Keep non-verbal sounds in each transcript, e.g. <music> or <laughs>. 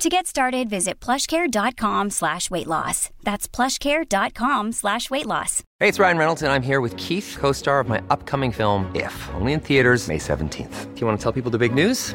To get started, visit plushcare.com slash weight loss. That's plushcare.com slash weight loss. Hey, it's Ryan Reynolds, and I'm here with Keith, co-star of my upcoming film, If, only in theaters May 17th. Do you want to tell people the big news?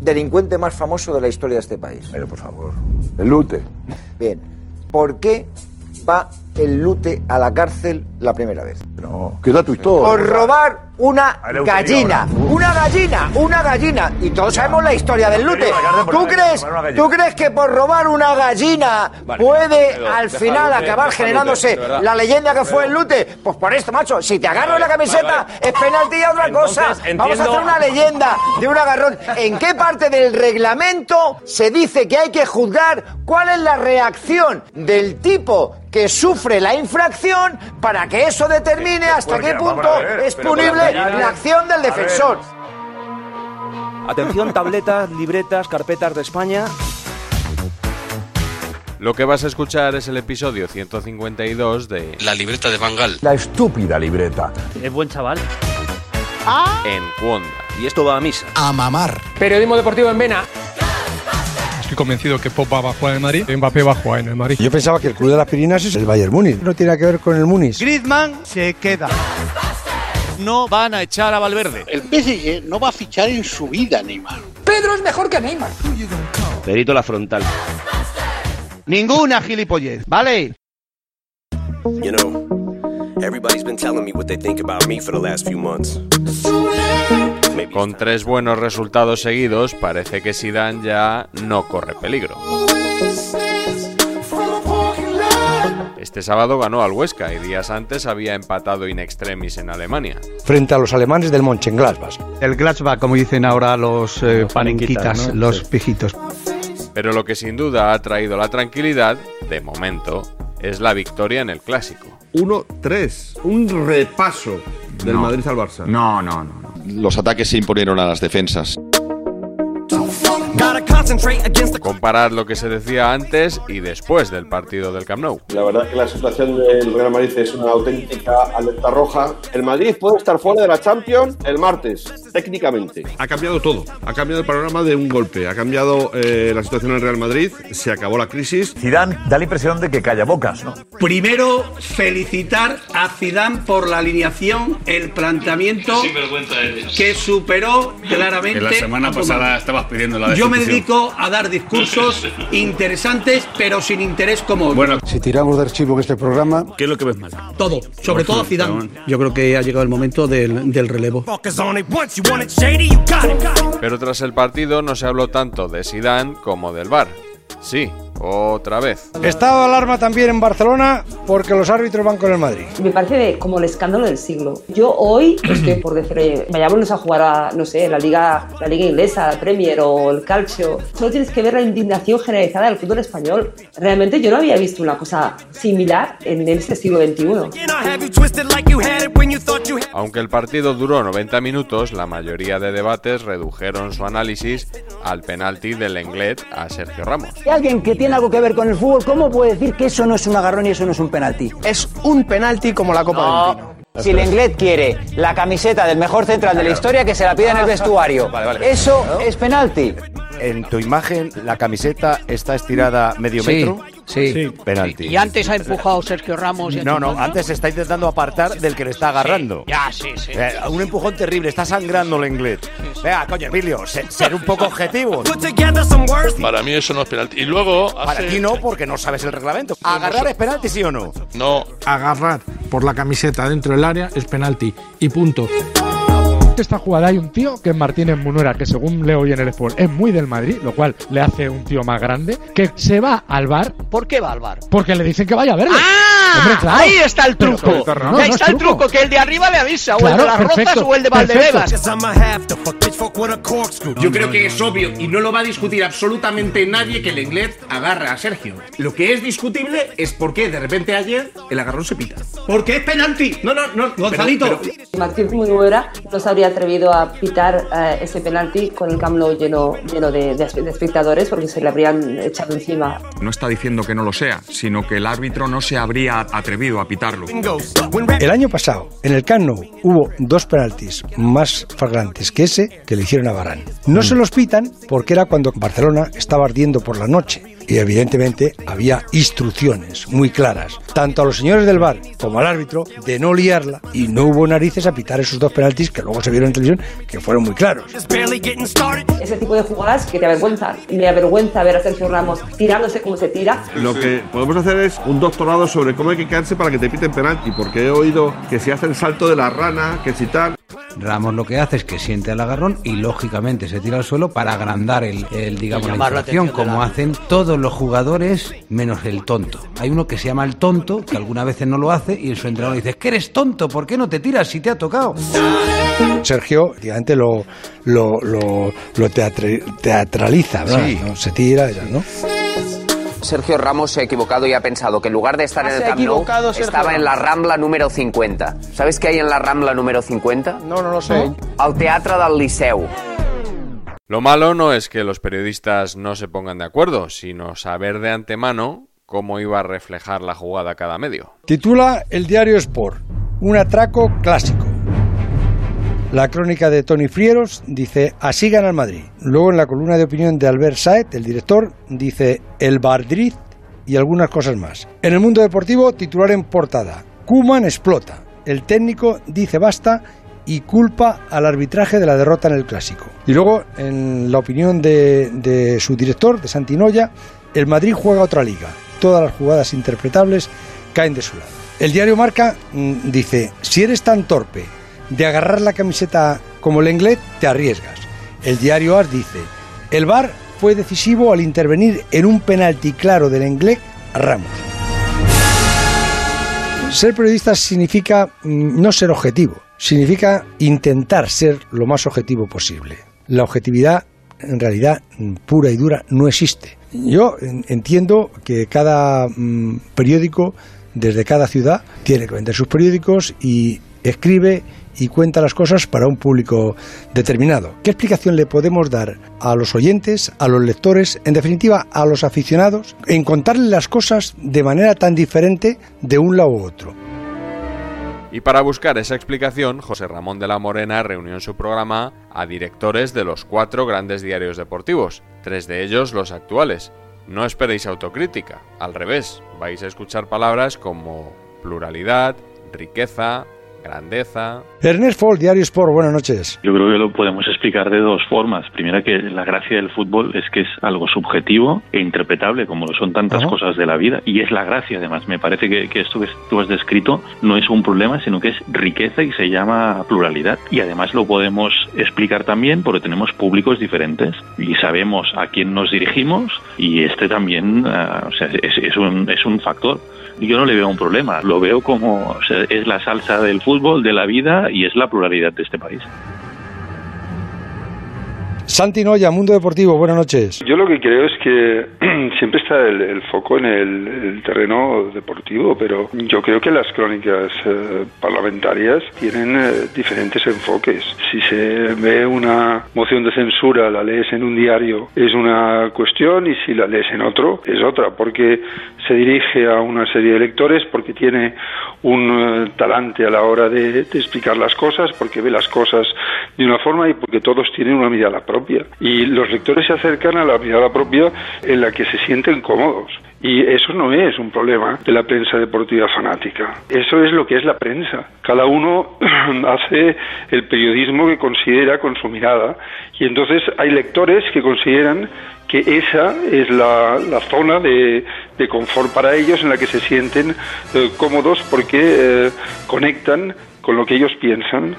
delincuente más famoso de la historia de este país? Pero por favor. El lute. Bien. ¿Por qué va el lute a la cárcel la primera vez? No. ¿Qué da tu historia? Por robar una gallina. Una gallina, una gallina. Y todos sabemos la historia del lute. ¿Tú crees. ¿Tú crees que por robar una gallina puede al final acabar generándose la leyenda que fue el lute? Pues por esto, macho, si te agarro en la camiseta es penalti y otra cosa. Vamos a hacer una leyenda de un agarrón. ¿En qué parte del reglamento se dice que hay que juzgar cuál es la reacción del tipo que sufre la infracción para que eso determine hasta qué punto a ver, es punible la acción del A defensor? Atención, tabletas, libretas, carpetas de España. Lo que vas a escuchar es el episodio 152 de La libreta de Bangal. La estúpida libreta. Es buen chaval. En Cuonda. Y esto va a misa. Periodismo deportivo en Vena. Estoy convencido que Pop va a jugar en el Madrid, Mbappé va a jugar en el Madrid. Yo pensaba que el club de las Pirinas es el Bayern Múnich. No tiene nada que ver con el Múnich. Griezmann se queda. No van a echar a Valverde. El PSG no va a fichar en su vida, Neymar. Pedro es mejor que Neymar. Perito la frontal. Ninguna gilipollez, ¿vale? You know, everybody's been telling me what they think about me for the last few months. Con tres buenos resultados seguidos, parece que Zidane ya no corre peligro. Este sábado ganó al Huesca y días antes había empatado in extremis en Alemania. Frente a los alemanes del Mönchengladbach. El Gladbach, como dicen ahora los, eh, panenquitas, ¿no? los Sí. pijitos. Pero lo que sin duda ha traído la tranquilidad, de momento, es la victoria en el clásico. 1-3. Un repaso del Madrid al Barça. No, no, no. Los ataques se imponieron a las defensas. Comparad lo que se decía antes y después del partido del Camp Nou. La verdad que la situación del Real Madrid es una auténtica alerta roja. El Madrid puede estar fuera de la Champions el martes, técnicamente. Ha cambiado todo. Ha cambiado el panorama de un golpe. Ha cambiado eh, la situación en el Real Madrid. Se acabó la crisis. Zidane da la impresión de que calla bocas, ¿no? Primero, felicitar a Zidane por la alineación, el planteamiento que superó claramente. En la semana pasada estabas pidiendo la Yo me dedico a dar discursos <laughs> interesantes, pero sin interés como Bueno, Si tiramos de archivo en este programa, ¿qué es lo que ves mal? todo, sobre todo a Zidane. Yo creo que ha llegado el momento del, del relevo. Pero tras el partido no se habló tanto de Zidane como del VAR. Sí, otra vez. estado de alarma también en Barcelona porque los árbitros van con el Madrid. Me parece de- como el escándalo del siglo. Yo hoy <clears throat> estoy por decir, vayámonos a jugar a, no sé, la liga, la liga inglesa, la Premier o el Calcio. Solo tienes que ver la indignación generalizada del fútbol español. Realmente yo no había visto una cosa similar en este siglo XXI. Aunque el partido duró 90 minutos, la mayoría de debates redujeron su análisis al penalti del Lenglet a Sergio Ramos. Y alguien que tiene algo que ver con el fútbol, ¿cómo puede decir que eso no es un agarrón y eso no es un penalti? Es un penalti como la Copa del Pino. Si Lenglet quiere la camiseta del mejor central de la historia, que se la pida en el vestuario. Eso es penalti. En tu imagen, la camiseta está estirada medio metro. Sí, penalti. Y antes ha empujado Sergio Ramos. y No, no, antes se está intentando apartar del que le está agarrando. Ya, sí, sí. Eh, un empujón terrible, está sangrando el inglés. Vea, coño, Emilio, se- ser un poco objetivo. Para mí eso no es penalti. Y luego Para ti no, porque no sabes el reglamento. ¿Agarrar es penalti, sí o no? No. Agarrar por la camiseta dentro del área es penalti. Y punto. Esta jugada hay un tío que es Martínez Munuera, que según leo hoy en el Sport es muy del Madrid, lo cual le hace un tío más grande, que se va al bar ¿Por qué va al bar? porque le dicen que vaya a verle. ¡Ah! Hombre, claro. Ahí está el truco. pero no, Ahí no está es el truco, que el de arriba le avisa, o el Claro, de las Rozas perfecto, o el de Valdebebas. Yo creo que es obvio y no lo va a discutir absolutamente nadie que el inglés agarra a Sergio. Lo que es discutible es por qué de repente ayer el agarrón se pita. Porque es penalti. No, no, no. Gonzalito. pero- pero- Martín Munuera no se habría atrevido a pitar eh, ese penalti con el Camp Nou lleno, lleno de, de espe- de espectadores porque se le habrían echado encima. No está diciendo que no lo sea, sino que el árbitro no se habría atrevido a pitarlo. El año pasado, en el Camp Nou, hubo dos penaltis más flagrantes que ese que le hicieron a Varane. No se los pitan porque era cuando Barcelona estaba ardiendo por la noche. Y evidentemente había instrucciones muy claras, tanto a los señores del bar como al árbitro, de no liarla. Y no hubo narices a pitar esos dos penaltis que luego se vieron en televisión, que fueron muy claros. Ese tipo de jugadas que te avergüenzan. Me avergüenza ver a Sergio Ramos tirándose como se tira. Lo que podemos hacer es un doctorado sobre cómo hay que quedarse para que te piten penalti, porque he oído que si hace el salto de la rana, que si tal. Ramos lo que hace es que siente el agarrón y lógicamente se tira al suelo para agrandar el, el, digamos la de como la- hacen todos los jugadores menos el tonto. Hay uno que se llama el tonto, que algunas veces no lo hace y su entrenador le dice, que eres tonto, ¿por qué no te tiras si te ha tocado? Sergio, efectivamente, lo, lo, lo, lo teatre- teatraliza, ¿verdad? Sí. ¿no? Se tira, ya, ¿no? Sergio Ramos se ha equivocado y ha pensado que en lugar de estar Ah, en el Camp Nou, estaba en la. Rambla número 50. ¿Sabes qué hay en la Rambla número 50? No, no lo sé. Al Teatre del Liceu. Lo malo no es que los periodistas no se pongan de acuerdo, sino saber de antemano cómo iba a reflejar la jugada cada medio. Titula el diario Sport, un atraco clásico. La crónica de Tony Frieros dice, así gana el Madrid. Luego en la columna de opinión de Albert Saet, el director, dice, el Bardriz y algunas cosas más. En el mundo deportivo, titular en portada, Kuman explota. El técnico dice basta y culpa al arbitraje de la derrota en el clásico. Y luego, en la opinión de, de su director, de Santinoya, el Madrid juega otra liga. Todas las jugadas interpretables caen de su lado. El diario Marca mm, dice, si eres tan torpe de agarrar la camiseta como el inglés, te arriesgas. El diario AS dice, el VAR fue decisivo al intervenir en un penalti claro del inglés a Ramos. Ser periodista significa mm, no ser objetivo, significa intentar ser lo más objetivo posible. La objetividad, en realidad, mm, pura y dura, no existe. Yo en- entiendo que cada mm, periódico, desde cada ciudad, tiene que vender sus periódicos y escribe y cuenta las cosas para un público determinado. ¿Qué explicación le podemos dar a los oyentes, a los lectores, en definitiva a los aficionados, en contarles las cosas de manera tan diferente de un lado u otro? Y para buscar esa explicación, José Ramón de la Morena reunió en su programa a directores de los cuatro grandes diarios deportivos, tres de ellos los actuales. No esperéis autocrítica, al revés, vais a escuchar palabras como pluralidad, riqueza, grandeza. Ernest Fall, Diario Sport, buenas noches. Yo creo que lo podemos explicar de dos formas. Primera, que la gracia del fútbol es que es algo subjetivo e interpretable, como lo son tantas cosas de la vida. Y es la gracia, además. Me parece que, que esto que tú has descrito no es un problema, sino que es riqueza y se llama pluralidad. Y además lo podemos explicar también porque tenemos públicos diferentes y sabemos a quién nos dirigimos y este también ah, o sea, es, es un, es un factor. Yo no le veo un problema, lo veo como o sea, es la salsa del fútbol, de la vida y es la pluralidad de este país. Santi Noya, Mundo Deportivo, buenas noches. Yo lo que creo es que <clears throat> siempre está el, foco en el, el terreno deportivo, pero yo creo que las crónicas eh, parlamentarias tienen eh, diferentes enfoques. Si se ve una moción de censura, la lees en un diario, es una cuestión, y si la lees en otro, es otra, porque se dirige a una serie de lectores, porque tiene un eh, talante a la hora de, de explicar las cosas, porque ve las cosas de una forma y porque todos tienen una mirada propia. Propia. Y los lectores se acercan a la mirada propia en la que se sienten cómodos. Y eso no es un problema de la prensa deportiva fanática. Eso es lo que es la prensa. Cada uno <clears throat> hace el periodismo que considera con su mirada. Y entonces hay lectores que consideran que esa es la, la zona de, de, confort para ellos en la que se sienten eh, cómodos porque eh, conectan con lo que ellos piensan.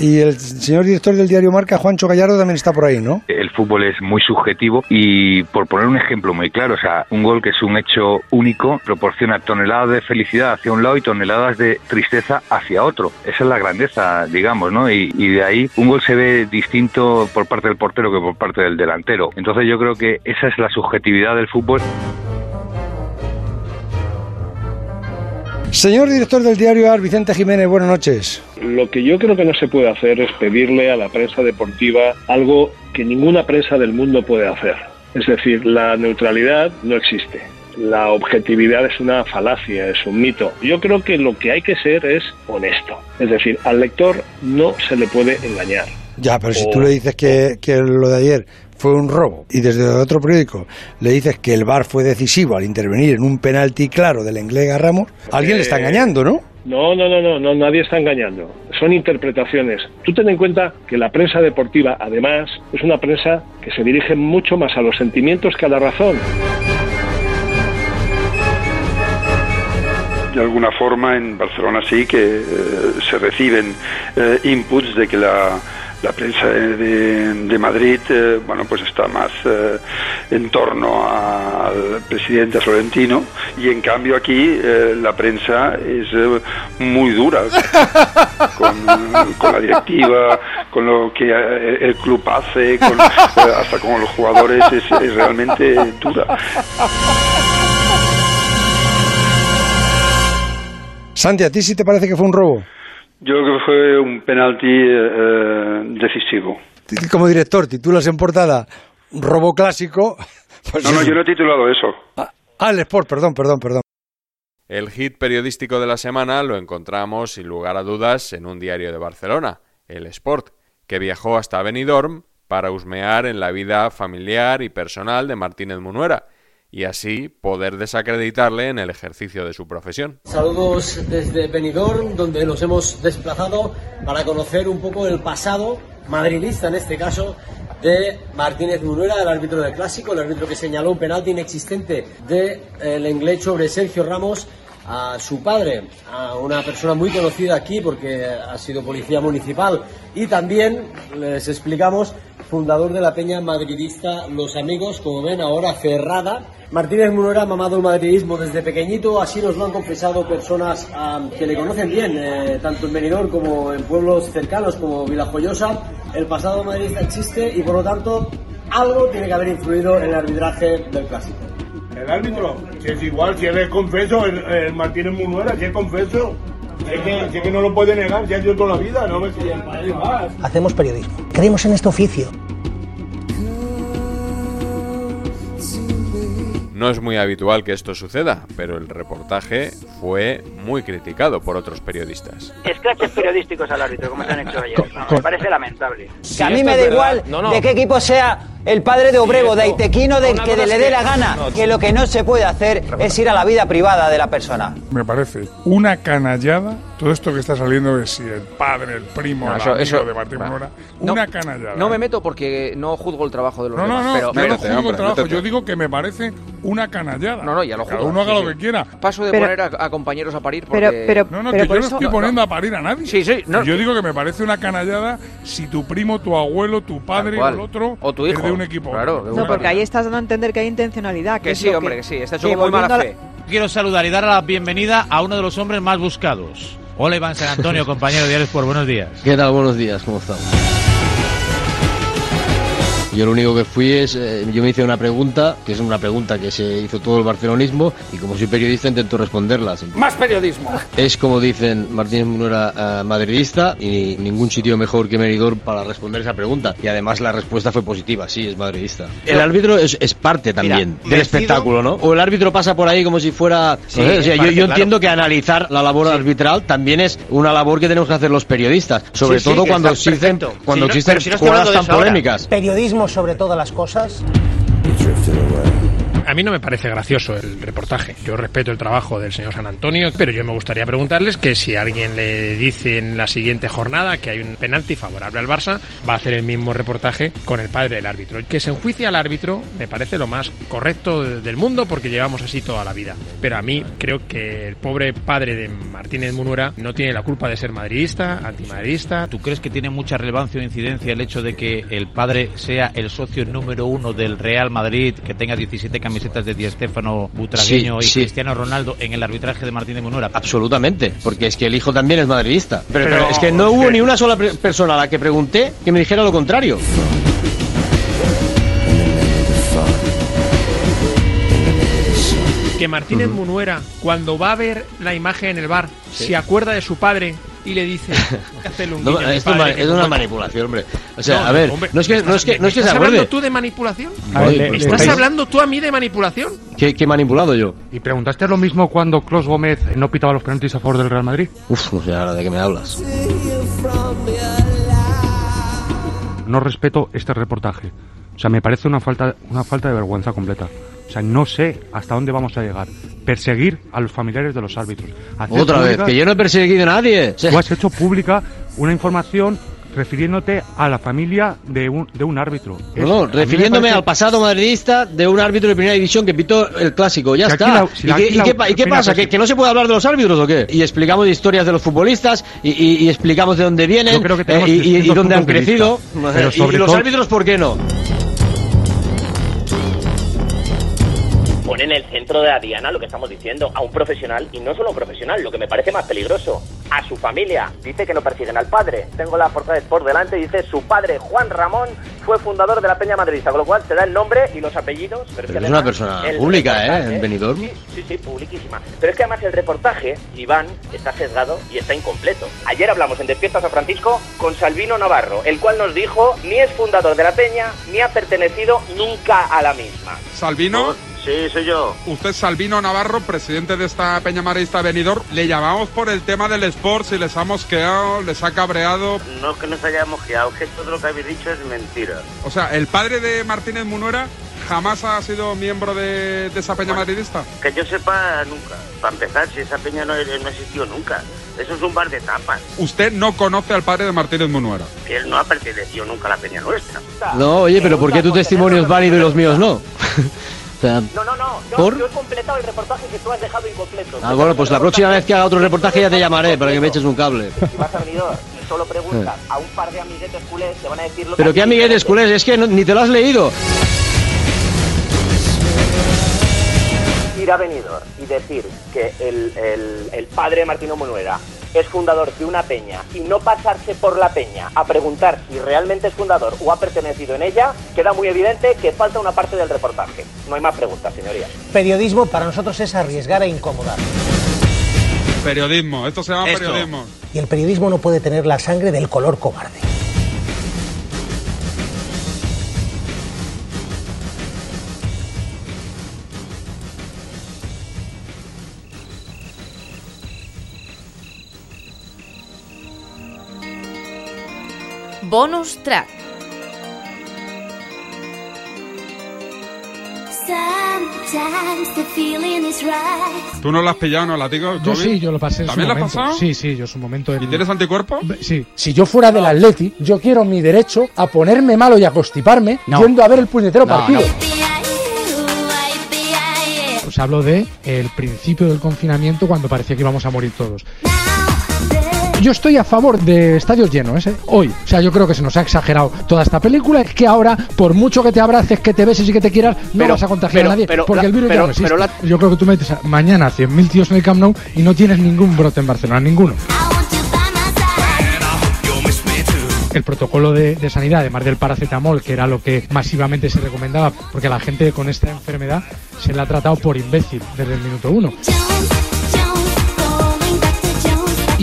Y el señor director del diario Marca, Juancho Gallardo, también está por ahí, ¿no? El fútbol es muy subjetivo y, por poner un ejemplo muy claro, o sea, un gol que es un hecho único proporciona toneladas de felicidad hacia un lado y toneladas de tristeza hacia otro. Esa es la grandeza, digamos, ¿no? Y, y de ahí un gol se ve distinto por parte del portero que por parte del delantero. Entonces yo creo que esa es la subjetividad del fútbol. Señor director del diario AR, Vicente Jiménez, buenas noches. Lo que yo creo que no se puede hacer es pedirle a la prensa deportiva algo que ninguna prensa del mundo puede hacer. Es decir, la neutralidad no existe. La objetividad es una falacia, es un mito. Yo creo que lo que hay que ser es honesto. Es decir, al lector no se le puede engañar. Ya, pero si tú le dices que, que lo de ayer fue un robo y desde otro periódico le dices que el VAR fue decisivo al intervenir en un penalti claro del inglés a Ramos, alguien le está engañando, ¿no? No, no, no, no, no, nadie está engañando. Son interpretaciones. Tú ten en cuenta que la prensa deportiva, además, es una prensa que se dirige mucho más a los sentimientos que a la razón. de alguna forma en Barcelona sí que eh, se reciben eh, inputs de que la, la prensa de, de Madrid eh, bueno pues está más eh, en torno al presidente Florentino y en cambio aquí eh, la prensa es muy dura <laughs> con, con, la directiva con lo que el club hace con, hasta con los jugadores es, es realmente dura Santi, ¿a ti sí te parece que fue un robo? Yo creo que fue un penalti eh, decisivo. Como director, titulas en portada robo clásico. <laughs> Pues no, no, yo no he titulado eso. Ah, ah, el Sport, perdón, perdón, perdón. El hit periodístico de la semana lo encontramos, sin lugar a dudas, en un diario de Barcelona, El Sport, que viajó hasta Benidorm para husmear en la vida familiar y personal de Martínez Munuera y así poder desacreditarle en el ejercicio de su profesión. Saludos desde Benidorm, donde nos hemos desplazado para conocer un poco el pasado madridista, en este caso, de Martínez Munuera, el árbitro del clásico, el árbitro que señaló un penalti inexistente del de inglés sobre Sergio Ramos a su padre, a una persona muy conocida aquí porque ha sido policía municipal y también les explicamos fundador de la peña madridista Los Amigos, como ven ahora cerrada. Martínez Munuera ha mamado el madridismo desde pequeñito, así nos lo han confesado personas um, que le conocen bien, eh, tanto en Benidorm como en pueblos cercanos como Vilajoyosa. El pasado madridista existe y por lo tanto algo tiene que haber influido en el arbitraje del clásico. El árbitro, si es igual, si es confeso, el Martínez Munuera, si es confeso, es que, si es que no lo puede negar, sido toda la vida, no me más. Hacemos periodismo, creemos en este oficio. No es muy habitual que esto suceda, pero el reportaje fue muy criticado por otros periodistas. Escraches periodísticos al árbitro, como se han hecho ayer. No, me parece lamentable. Que a mí me da igual no, no. de qué equipo sea el padre de Obrego, de Aitequino, de que le dé la gana. Que lo que no se puede hacer es ir a la vida privada de la persona. Me parece una canallada todo esto que está saliendo de si el padre, el primo, el amigo eso, de Martín una canallada. No me meto porque no juzgo el trabajo de los no, demás. No, no, pero, yo no juzgo hombre, el trabajo, métete. yo digo que me parece una canallada. No, no, ya lo juzgo. Cada uno haga sí, lo sí. que quiera. Paso de pero, poner a, a, compañeros a parir porque... Pero, pero, no, no, que yo no estoy poniendo a parir a nadie. Sí, sí. No, yo digo que me parece una canallada si tu primo, tu abuelo, tu padre o el otro o tu hijo. es de un equipo. Claro, no, porque ahí estás dando a entender que hay intencionalidad. Que, sí, hombre, que, que sí. Está hecho con muy mala fe. Quiero saludar y dar la bienvenida a uno de los hombres más buscados. Hola Iván San Antonio, <laughs> compañero de Diario Sport, buenos días. ¿Qué tal? Buenos días, ¿cómo estamos? Yo lo único que fui es, eh, yo me hice una pregunta, que es una pregunta que se hizo todo el barcelonismo, y como soy periodista intento responderla. Más periodismo. Es como dicen, Martínez Munera eh, madridista y ningún sitio mejor que Meridor para responder esa pregunta. Y además la respuesta fue positiva, sí, es madridista. El árbitro es, es parte también del decido- espectáculo, ¿no? O el árbitro pasa por ahí como si fuera... Sí, no sé, o sea, yo, parte, yo claro. entiendo que analizar la labor arbitral también es una labor que tenemos que hacer los periodistas, sobre Sí, sí, todo cuando existen, cuando Sí, no- existen pero si no jugadas tan eso ahora. polémicas. Periodismo sobre todas las cosas. A mí no me parece gracioso el reportaje. Yo respeto el trabajo del señor San Antonio, pero yo me gustaría preguntarles que si alguien le dice en la siguiente jornada que hay un penalti favorable al Barça, va a hacer el mismo reportaje con el padre del árbitro. Que se enjuicie al árbitro me parece lo más correcto de- del mundo porque llevamos así toda la vida. Pero a mí creo que el pobre padre de Martínez Munura no tiene la culpa de ser madridista, antimadridista. ¿Tú crees que tiene mucha relevancia o incidencia el hecho de que el padre sea el socio número uno del Real Madrid, que tenga 17 camisetas de Di Stéfano, Butragueño Sí, y sí. Cristiano Ronaldo en el arbitraje de Martínez Munura? Absolutamente, porque es que el hijo también es madridista. Pero, Pero- pero es que no hubo ni una sola persona a la que pregunté que me dijera lo contrario. que Martínez Munuera, cuando va a ver la imagen en el bar, Sí. se acuerda de su padre y le dice, <laughs> hazle un No, guiño esto es padre, es una manipulación, hombre. O sea, No, a ver, hombre, no es que, no es que, no es que se ¿Estás acuerde. hablando tú de manipulación? Ver, le- le- ¿Estás le- hablando tú a mí de manipulación? ¿Qué, qué he manipulado yo? ¿Y preguntaste lo mismo cuando Klaus Gómez no pitaba los penaltis a favor del Real Madrid? Uf, no sé ahora de qué me hablas. No respeto este reportaje. O sea, me parece una falta, una falta de vergüenza completa. O sea, no sé hasta dónde vamos a llegar. Perseguir a los familiares de los árbitros. Hacer Otra vez, que yo no he perseguido a nadie. Tú has hecho pública una información refiriéndote a la familia de un, de un árbitro. No, refiriéndome parece- al pasado madridista de un árbitro de primera división que pitó el clásico, ya Si está. la- si ¿Y, qué, y la- qué pa- y qué mira, pasa? ¿Que, que no se puede hablar de los árbitros o qué? Y explicamos historias de los futbolistas y, explicamos de dónde vienen eh, y, dónde han crecido. Pero Y- y, sobre los todo- árbitros, ¿por qué no? Pone en el centro de la diana lo que estamos diciendo, a un profesional, y no solo a un profesional, lo que me parece más peligroso, a su familia. Dice que no persiguen al padre. Tengo la portada de Sport delante y dice su padre, Juan Ramón, fue fundador de la Peña Madridista, con lo cual te da el nombre y los apellidos. Pero, Pero que es una persona pública, ¿eh? En Benidorm. Sí, sí, sí, publiquísima. Pero es que además el reportaje, Iván, está sesgado y está incompleto. Ayer hablamos en Despierta San Francisco con Salvino Navarro, el cual nos dijo ni es fundador de la Peña ni ha pertenecido nunca a la misma. Salvino. Sí, soy yo. Usted es Salvino Navarro, presidente de esta Peña Marista Benidorm. Le llamamos por el tema del sport, si les ha mosqueado, les ha cabreado. No es que nos hayamos quedado, que todo lo que habéis dicho es mentira. O sea, el padre de Martínez Munuera jamás ha sido miembro de, de esa Peña Madridista. Que yo sepa, nunca. Para empezar, si esa peña no, no existió nunca. Eso es un bar de tapas. Usted no conoce al padre de Martínez Munuera. Que él no ha pertenecido nunca a la peña nuestra. No, oye, pero ¿por qué tu testimonio es válido y los míos no? <laughs> Sea, No, no, no. Yo, ¿Por? yo he completado el reportaje que tú has dejado incompleto. Ah, bueno, pues la próxima vez que haga otro reportaje ya te llamaré para que me eches un cable. Si vas a Benidorm y solo preguntas a un par de amiguetes culés, te van a decir lo Pero que qué amiguetes culés, es que no- ni te lo has leído. ir a Benidorm y decir que el, el, el padre de Martino Monuera es fundador de una peña y no pasarse por la peña a preguntar si realmente es fundador o ha pertenecido en ella, queda muy evidente que falta una parte del reportaje. No hay más preguntas, señorías. Periodismo para nosotros es arriesgar e incomodar. Periodismo, esto se llama Esto. periodismo. Y el periodismo no puede tener la sangre del color cobarde. Bonus track. Sometimes the feeling is right. ¿Tú no lo has pillado, no, latigo? Yo sí, yo lo pasé en su ¿También lo has pasado? Sí, sí, yo en su momento. ¿Y tienes anticuerpo? Sí. Si yo fuera del Atleti, yo quiero mi derecho a ponerme malo y a constiparme No. yendo a ver el puñetero No, partido. no. Os hablo de el principio del confinamiento cuando parecía que íbamos a morir todos. Yo estoy a favor de estadios llenos, ¿eh? Hoy. O sea, yo creo que se nos ha exagerado toda esta película. Es que ahora, por mucho que te abraces, que te beses y que te quieras, no Pero- vas a contagiar pero- a nadie. pero porque la- el virus ya no existe. la- Yo creo que tú metes a- mañana 100.000 tíos en el Camp Nou y no tienes ningún brote en Barcelona, ninguno. el protocolo de, de sanidad, además del paracetamol, que era lo que masivamente se recomendaba, porque la gente con esta enfermedad se la ha tratado por imbécil desde el minuto uno.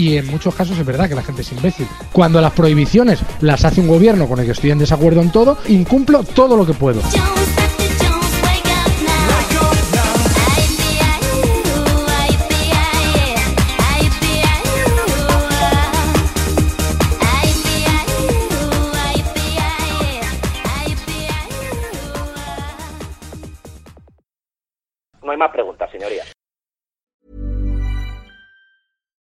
Y en muchos casos es verdad que la gente es imbécil. Cuando las prohibiciones las hace un gobierno con el que estoy en desacuerdo en todo, incumplo todo lo que puedo. No hay más preguntas, señoría.